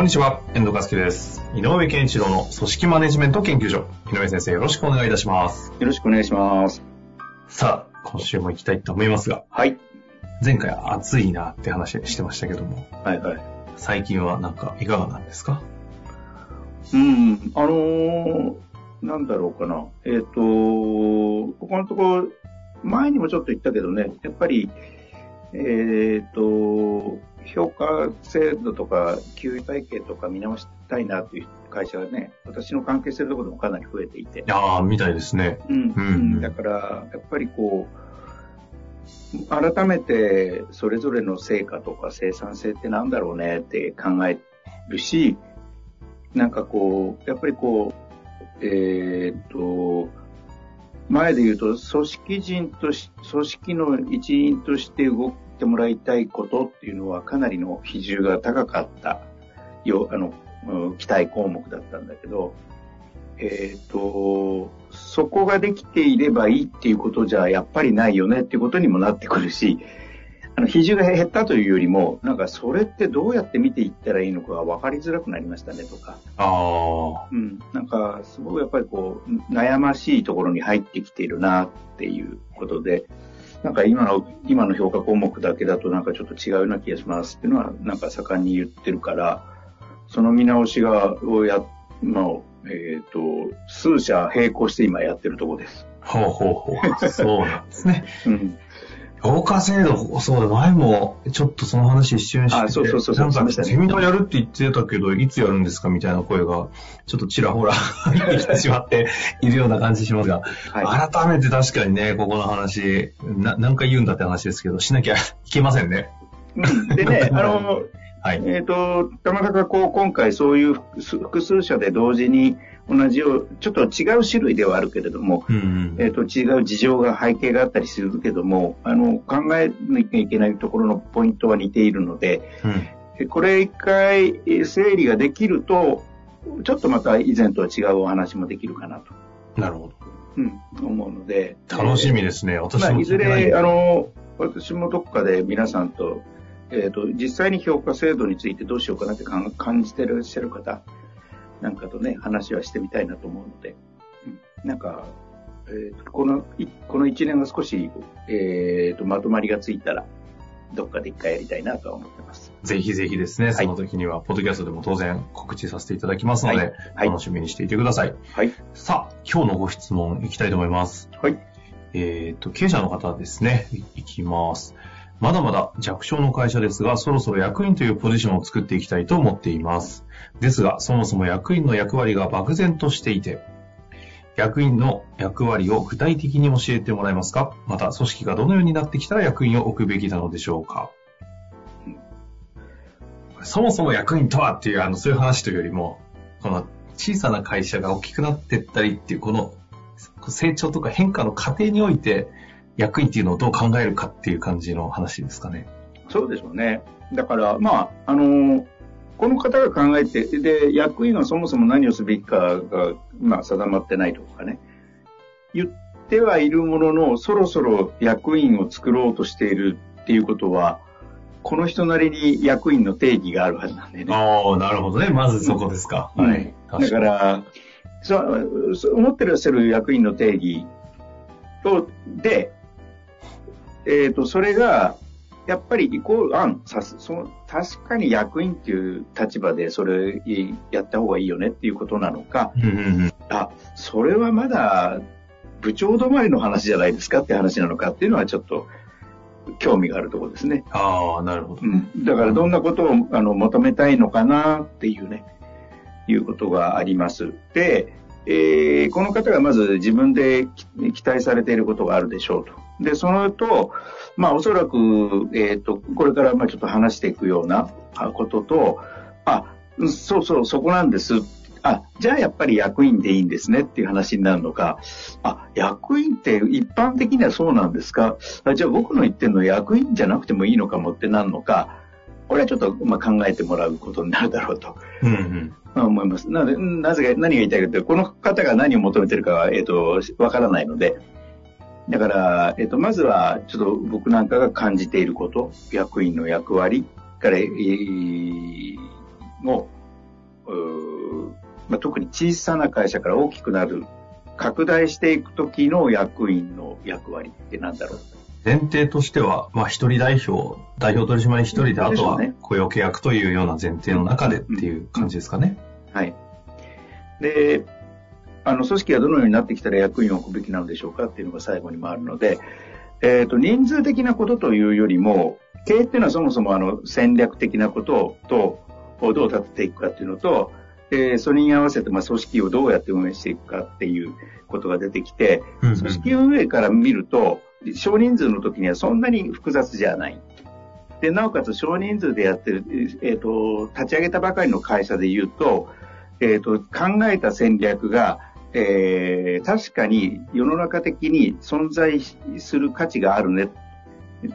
こんにちは、遠藤和樹です。井上健一郎の組織マネジメント研究所。井上先生、よろしくお願いいたします。よろしくお願いします。さあ、今週も行きたいと思いますが、はい。前回暑いなって話してましたけども、はいはい。最近はなんかいかがなんですか？うん、あのーなんだろうかな。えっ、と、ここのところ、前にもちょっと言ったけどね、やっぱり、えっ、と、評価制度とか、給与体系とか見直したいなという会社がね、私の関係してるところでもかなり増えていてい。やー、みたいですね。うんうんうんだから、やっぱりこう、改めてそれぞれの成果とか生産性ってなんだろうねって考えるし、なんかこう、やっぱりこう、えーっと、前で言うと、組織人とし、組織の一員として動いてもらいたいことっていうのはかなりの比重が高かった。よ、あの、期待項目だったんだけど、えっ、と、そこができていればいいっていうことじゃやっぱりないよねっていうことにもなってくるし、あの、比重が減ったというよりも、なんかそれってどうやって見ていったらいいのかが分かりづらくなりましたねとか、あー、うん、なんかすごくやっぱりこう、悩ましいところに入ってきているなっていうことで、なんか今の、今の評価項目だけだとなんかちょっと違うような気がしますっていうのはなんか盛んに言ってるから、その見直しが、をや、まあ、えっ、と、数社並行して今やってるところです。ほうほうほう。そうなんですね。うん。評価制度、そうだ、前もちょっとその話一瞬してて、あそうそうそうなんかセミナーやるって言ってたけど、いつやるんですかみたいな声が、ちょっとちらほら入ってきてしまっているような感じしますが、は改めて確かにね、ここの話、な何回言うんだって話ですけど、しなきゃいけませんね。でね、あの、はい。えっ、と、たまたまこう、今回そういう複数社で同時に同じよう、ちょっと違う種類ではあるけれども、うんうんえっ、と、違う事情が背景があったりするけども、あの、考えなきゃいけないところのポイントは似ているので、うんえこれ一回えー整理ができると、ちょっとまた以前とは違うお話もできるかなと、なるほど。うん、思うので。楽しみですね。私まあ、もいずれ、あの、私もどっかで皆さんと、えっ、と、実際に評価制度についてどうしようかなって感じてらっしゃる方なんかとね、話はしてみたいなと思うので、うんなんか、えーとこの、いこの一年が少し、えっ、と、まとまりがついたら、どっかで一回やりたいなとは思ってます。ぜひぜひですね、いその時には、ポッドキャストでも当然告知させていただきますので、はいはい楽しみにしていてください。はい。さあ、今日のご質問いきたいと思います。はい。えっ、と、経営者の方ですね。いいきます。まだまだ弱小の会社ですが、そろそろ役員というポジションを作っていきたいと思っています。ですが、そもそも役員の役割が漠然としていて、役員の役割を具体的に教えてもらえますか？また、組織がどのようになってきたら役員を置くべきなのでしょうか？そもそも役員とはっていう、あの、そういう話というよりも、この小さな会社が大きくなっていったりっていう、この成長とか変化の過程において、役員っていうのをどう考えるかっていう感じの話ですかね。そうでしょうね。だから、まあ、あの、この方が考えて、で、役員はそもそも何をすべきかが、まあ、定まってないとかね。言ってはいるものの、そろそろ役員を作ろうとしているっていうことは、この人なりに役員の定義があるはずなんでね。ああ、なるほどね。まずそこですか。うんはい。だから、そうそう思ってらっしゃる役員の定義と、で、えっ、と、それが、やっぱりイコール、あん、さす、その、確かに役員っていう立場でそれやった方がいいよねっていうことなのか、うんうんうん。あ、それはまだ部長止まりの話じゃないですかって話なのかっていうのはちょっと興味があるところですね。ああ、なるほど。うん。だからどんなことをあの求めたいのかなっていうね、いうことがあります。で、えーこの方がまず自分でき期待されていることがあるでしょうとで、そのと、まあおそらく、えっ、ー、と、これからまあちょっと話していくようなことと、あ、そうそう、そこなんです。あ、じゃあやっぱり役員でいいんですねっていう話になるのか、あ、役員って一般的にはそうなんですか？あじゃあ僕の言ってるの役員じゃなくてもいいのかもってなるのか、これはちょっとまあ考えてもらうことになるだろうと。うんうん思います。なぜ、なぜか、何が言いたいかというと、この方が何を求めてるかは、えっ、ー、と、わからないので、だから、えっ、ー、と、まずは、ちょっと僕なんかが感じていること、役員の役割から、えー、もまあ、特に小さな会社から大きくなる、拡大していくときの役員の役割って何だろう？前提としては、まあ、一人代表、代表取締役一人で、あとは雇用契約というような前提の中でっていう感じですかね。はい。で、あの、組織がどのようになってきたら役員を置くべきなのでしょうかっていうのが最後にもあるので、えっ、ー、と、人数的なことというよりも、経営っていうのはそもそもあの、戦略的なことと、どう立てていくかっていうのと、えー、それに合わせて、まあ、組織をどうやって運営していくかっていうことが出てきて、組織運営から見ると、少人数の時にはそんなに複雑じゃない。で、なおかつ少人数でやってる、えっ、ー、と、立ち上げたばかりの会社で言うと、えっ、ー、と、考えた戦略が、えー、確かに世の中的に存在する価値があるね。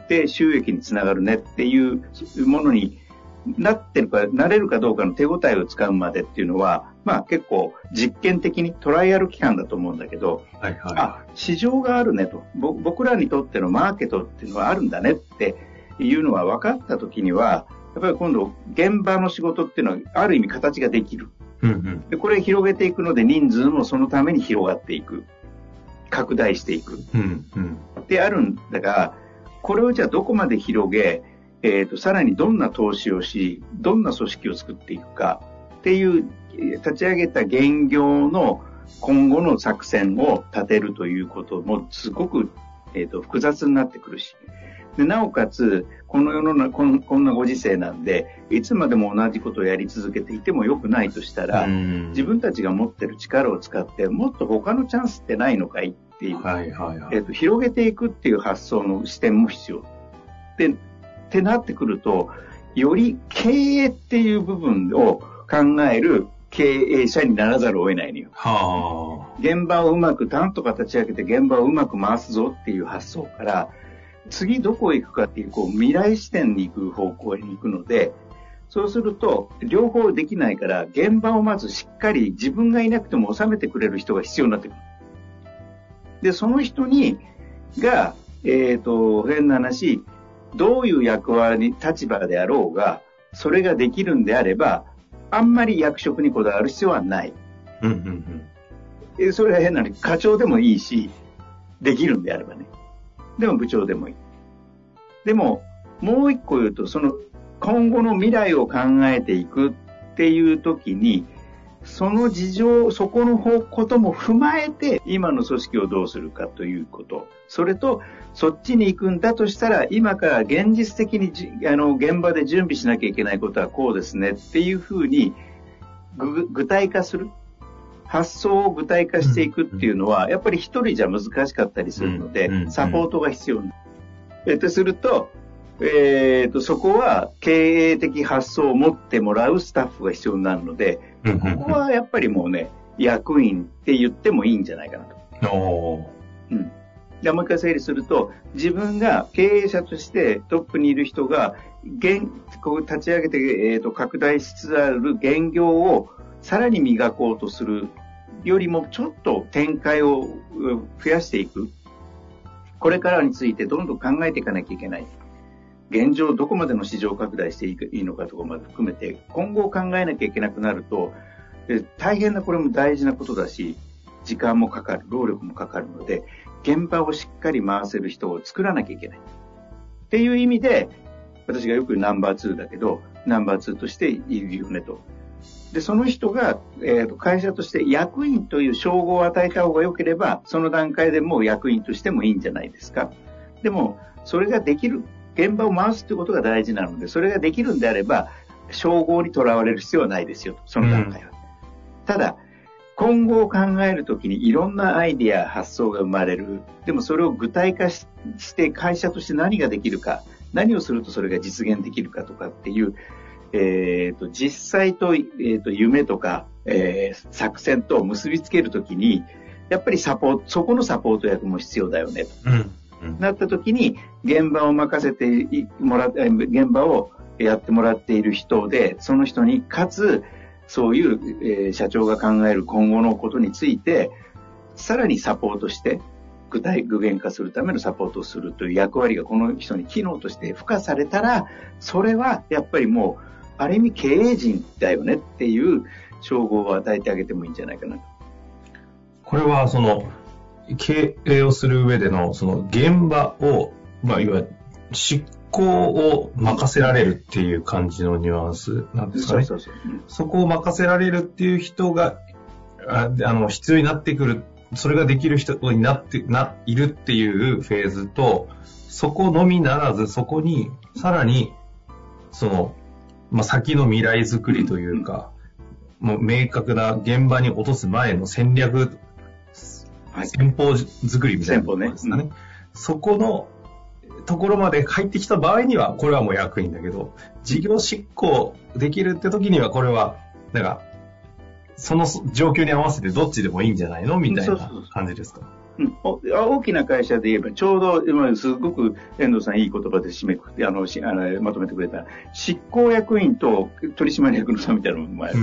で、収益につながるねっていうものになってるか、なれるかどうかの手応えを使うまでっていうのは、まあ結構実験的にトライアル期間だと思うんだけど、はいはい、あ、市場があるねと。僕らにとってのマーケットっていうのはあるんだねっていうのは分かった時には、やっぱり今度現場の仕事っていうのはある意味形ができる。うんうん、でこれ広げていくので人数もそのために広がっていく。拡大していく。うんうん、であるんだが、これをじゃあどこまで広げ、えっ、ー、と、さらにどんな投資をし、どんな組織を作っていくかっていう、立ち上げた現業の今後の作戦を立てるということもすごく、えっ、ー、と、複雑になってくるし。でなおかつ、この世の中こん、こんなご時世なんで、いつまでも同じことをやり続けていても良くないとしたら、自分たちが持ってる力を使って、もっと他のチャンスってないのかいっていう、はいはいはい、えっ、ー、と、広げていくっていう発想の視点も必要。で、ってなってくると、より経営っていう部分を考える経営者にならざるを得ないのよ。はあ、現場をうまく、タンとか立ち上げて現場をうまく回すぞっていう発想から、次どこへ行くかっていう、こう、未来視点に行く方向に行くので、そうすると、両方できないから、現場をまずしっかり自分がいなくても収めてくれる人が必要になってくる。で、その人に、が、えっ、ー、と、変な話、どういう役割、立場であろうが、それができるんであれば、あんまり役職にこだわる必要はない。うんうんうん、それは変なのに、課長でもいいし、できるんであればね。でも部長でもいい。でも、もう一個言うと、その今後の未来を考えていくっていう時に、その事情、そこのことも踏まえて、今の組織をどうするかということ。それと、そっちに行くんだとしたら、今から現実的にあの現場で準備しなきゃいけないことはこうですねっていうふうに具体化する。発想を具体化していくっていうのは、やっぱり一人じゃ難しかったりするので、サポートが必要になる。えっと、すると、えーと、そこは経営的発想を持ってもらうスタッフが必要になるので、ここはやっぱりもうね、役員って言ってもいいんじゃないかなと。うん。でもう一回整理すると、自分が経営者としてトップにいる人が、現こう立ち上げて、えーと、拡大しつつある現業をさらに磨こうとするよりもちょっと展開を増やしていく。これからについてどんどん考えていかなきゃいけない。現状どこまでの市場拡大していいのかとかまで含めて、今後を考えなきゃいけなくなると、大変なこれも大事なことだし、時間もかかる、労力もかかるので、現場をしっかり回せる人を作らなきゃいけない。っていう意味で、私がよくナンバー2だけど、ナンバー2としているよねと。で、その人が、えーと、会社として役員という称号を与えた方が良ければ、その段階でもう役員としてもいいんじゃないですか。でも、それができる現場を回すということが大事なので、それができるんであれば、称号にとらわれる必要はないですよ、その段階は。うん、ただ、今後を考えるときにいろんなアイディア、発想が生まれる。でもそれを具体化して会社として何ができるか、何をするとそれが実現できるかとかっていう、えっ、ー、と、実際と、えー、と、夢とか、えー、作戦と結びつけるときに、やっぱりサポート、そこのサポート役も必要だよね、と。うん、なったときに、現場を任せてもらって、現場をやってもらっている人で、その人に、かつ、そういう、えー、社長が考える今後のことについて、さらにサポートして、具体具現化するためのサポートをするという役割がこの人に機能として付加されたら、それはやっぱりもう、ある意味経営陣だよねっていう称号を与えてあげてもいいんじゃないかなと。これは、その、経営をする上での、その現場を、まあ、いわゆる執行を任せられるっていう感じのニュアンスなんですかね。そうそうそう、そこを任せられるっていう人が、ああの、必要になってくる、それができる人になって、な、いるっていうフェーズと、そこのみならず、そこに、さらに、その、まあ、先の未来づくりというか、もう明確な現場に落とす前の戦略、はい、先方作りみたいなことですかね。ねそこのところまで入ってきた場合には、これはもう役員だけど、事業執行できるって時には、これは、なんか、その状況に合わせてどっちでもいいんじゃないの？みたいな感じですか？うん、大きな会社で言えば、ちょうど、今すごく遠藤さんいい言葉で締めくくって、あの、あのまとめてくれた、執行役員と取締役の差みたいなのもある。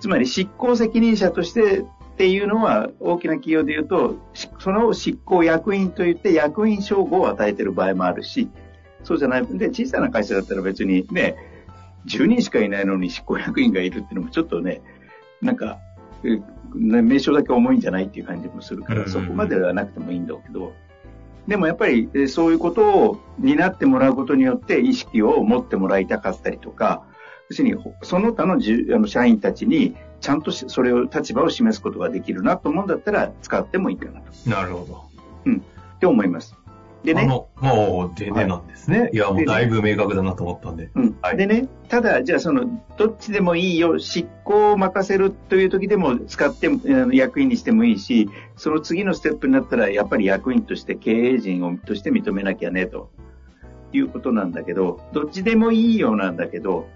つまり執行責任者としてっていうのは、大きな企業で言うと、その執行役員といって役員称号を与えている場合もあるし、そうじゃない。で、小さな会社だったら別にね、10人しかいないのに執行役員がいるっていうのもちょっとね、なんか、名称だけ重いんじゃないっていう感じもするから、そこまではなくてもいいんだけど、でもやっぱりそういうことを担ってもらうことによって意識を持ってもらいたかったりとか、要するにその他のじあの社員たちにちゃんとそれを、立場を示すことができるなと思うんだったら、使ってもいいかなと。なるほど。うん。って思います。でね。もう、でねなんですね。はい、いや、もうだいぶ明確だなと思ったんで。うん。はい、でね、ただ、じゃあその、どっちでもいいよ、執行を任せるという時でも使って、役員にしてもいいし、その次のステップになったら、やっぱり役員として経営陣をとして認めなきゃね、ということなんだけど、どっちでもいいようなんだけど、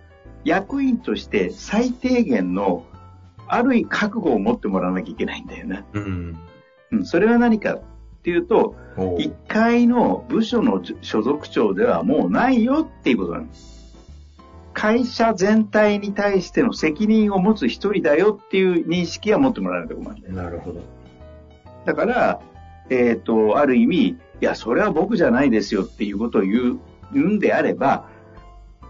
役員として最低限のある意覚悟を持ってもらわなきゃいけないんだよな。うん。うん、それは何かっていうと、1階の部署の所属長ではもうないよっていうことなんです。会社全体に対しての責任を持つ一人だよっていう認識は持ってもらわないと困る。なるほど。だから、えっ、ー、と、ある意味、いや、それは僕じゃないですよっていうことを言う、言うんであれば、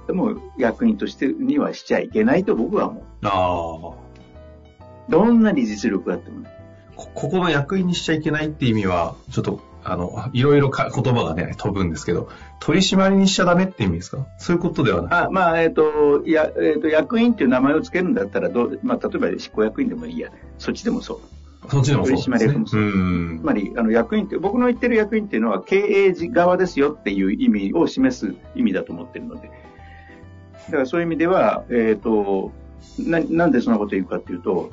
でも役員としてにはしちゃいけないと僕は思う。ああ。どんなに実力があってもね。ここの役員にしちゃいけないって意味は、ちょっと、あの、いろいろか言葉がね、飛ぶんですけど、取り締まりにしちゃダメって意味ですか？そういうことではないあ、まあ、えっ、ー、と、や、えっ、ー、と、役員っていう名前を付けるんだったら、どう、まあ、例えば執行役員でもいいや。そっちでもそう。そっちでもそう、ね、取締役もそう。つまり、あの、役員って、僕の言ってる役員っていうのは、経営側ですよっていう意味を示す意味だと思ってるので。だからそういう意味では、えっ、ー、と、ななんでそんなこと言うかっていうと、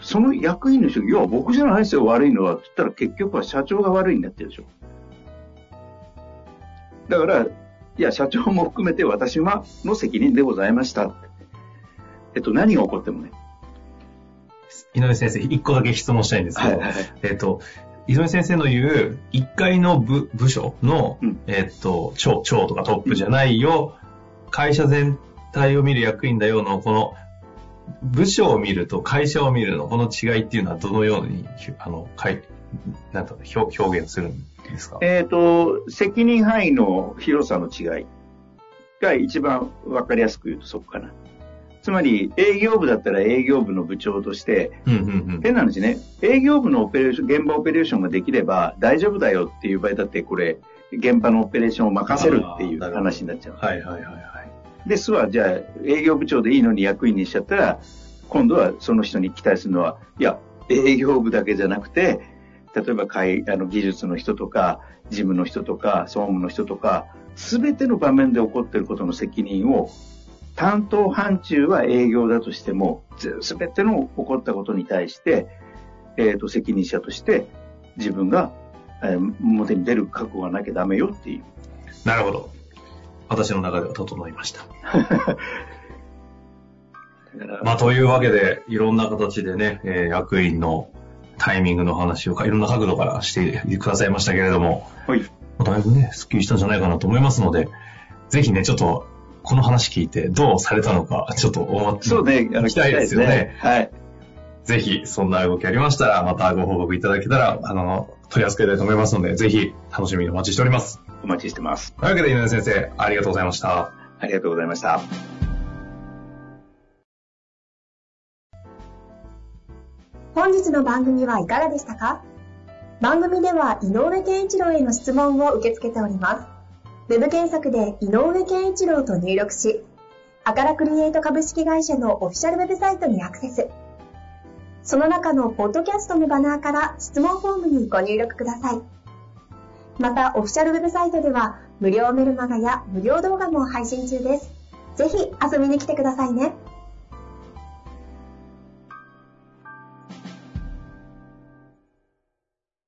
その役員の人、いや、僕じゃないですよ、悪いのは。って言ったら結局は社長が悪いになってるでしょ。だから、いや、社長も含めて私はの責任でございました。えっと、何が起こってもね。井上先生、一個だけ質問したいんですけど、はいはいはい、えっと、井上先生の言う、一階の部部署の、うん、えっと、長、長とかトップじゃないよ、うん、会社全体を見る役員だよの、この部署を見ると会社を見るの、この違いっていうのはどのように、あの、かい、なんと表表現するんですか？えっ、ー、と、責任範囲の広さの違いが一番わかりやすく言うとそこかな。つまり、営業部だったら営業部の部長として、うんうんうん、変な話ね、営業部のオペレーション、現場オペレーションができれば大丈夫だよっていう場合だって、これ、現場のオペレーションを任せるっていう話になっちゃう。はいはいはいはい。ですわ、じゃあ営業部長でいいのに役員にしちゃったら、今度はその人に期待するのは、いや、営業部だけじゃなくて、例えば会あの技術の人とか、事務の人とか、総務の人とか、すべての場面で起こっていることの責任を担当範疇は営業だとしても、すべての起こったことに対して、えっ、ー、と、責任者として自分が、えー、表に出る覚悟がなきゃダメよっていう。なるほど。私の中では整いました。まあ、というわけで、いろんな形でね、えー、役員のタイミングの話をいろんな角度からしてくださいましたけれども、はい。だいぶね、スッキリしたんじゃないかなと思いますので、ぜひね、ちょっと、この話聞いてどうされたのか、ちょっと思ってそうね、聞きたいですよね。ねはい。ぜひ、そんな動きありましたら、またご報告いただけたら、あの、取り扱いたいと思いますので、ぜひ、楽しみにお待ちしております。お待ちしてます。というわけで、井上先生、ありがとうございました。ありがとうございました。本日の番組はいかがでしたか？番組では井上健一郎への質問を受け付けております。ウェブ検索で井上健一郎と入力し、アカラクリエイト株式会社のオフィシャルウェブサイトにアクセス。その中のポッドキャストのバナーから質問フォームにご入力ください。また、オフィシャルウェブサイトでは無料メルマガや無料動画も配信中です。ぜひ遊びに来てくださいね。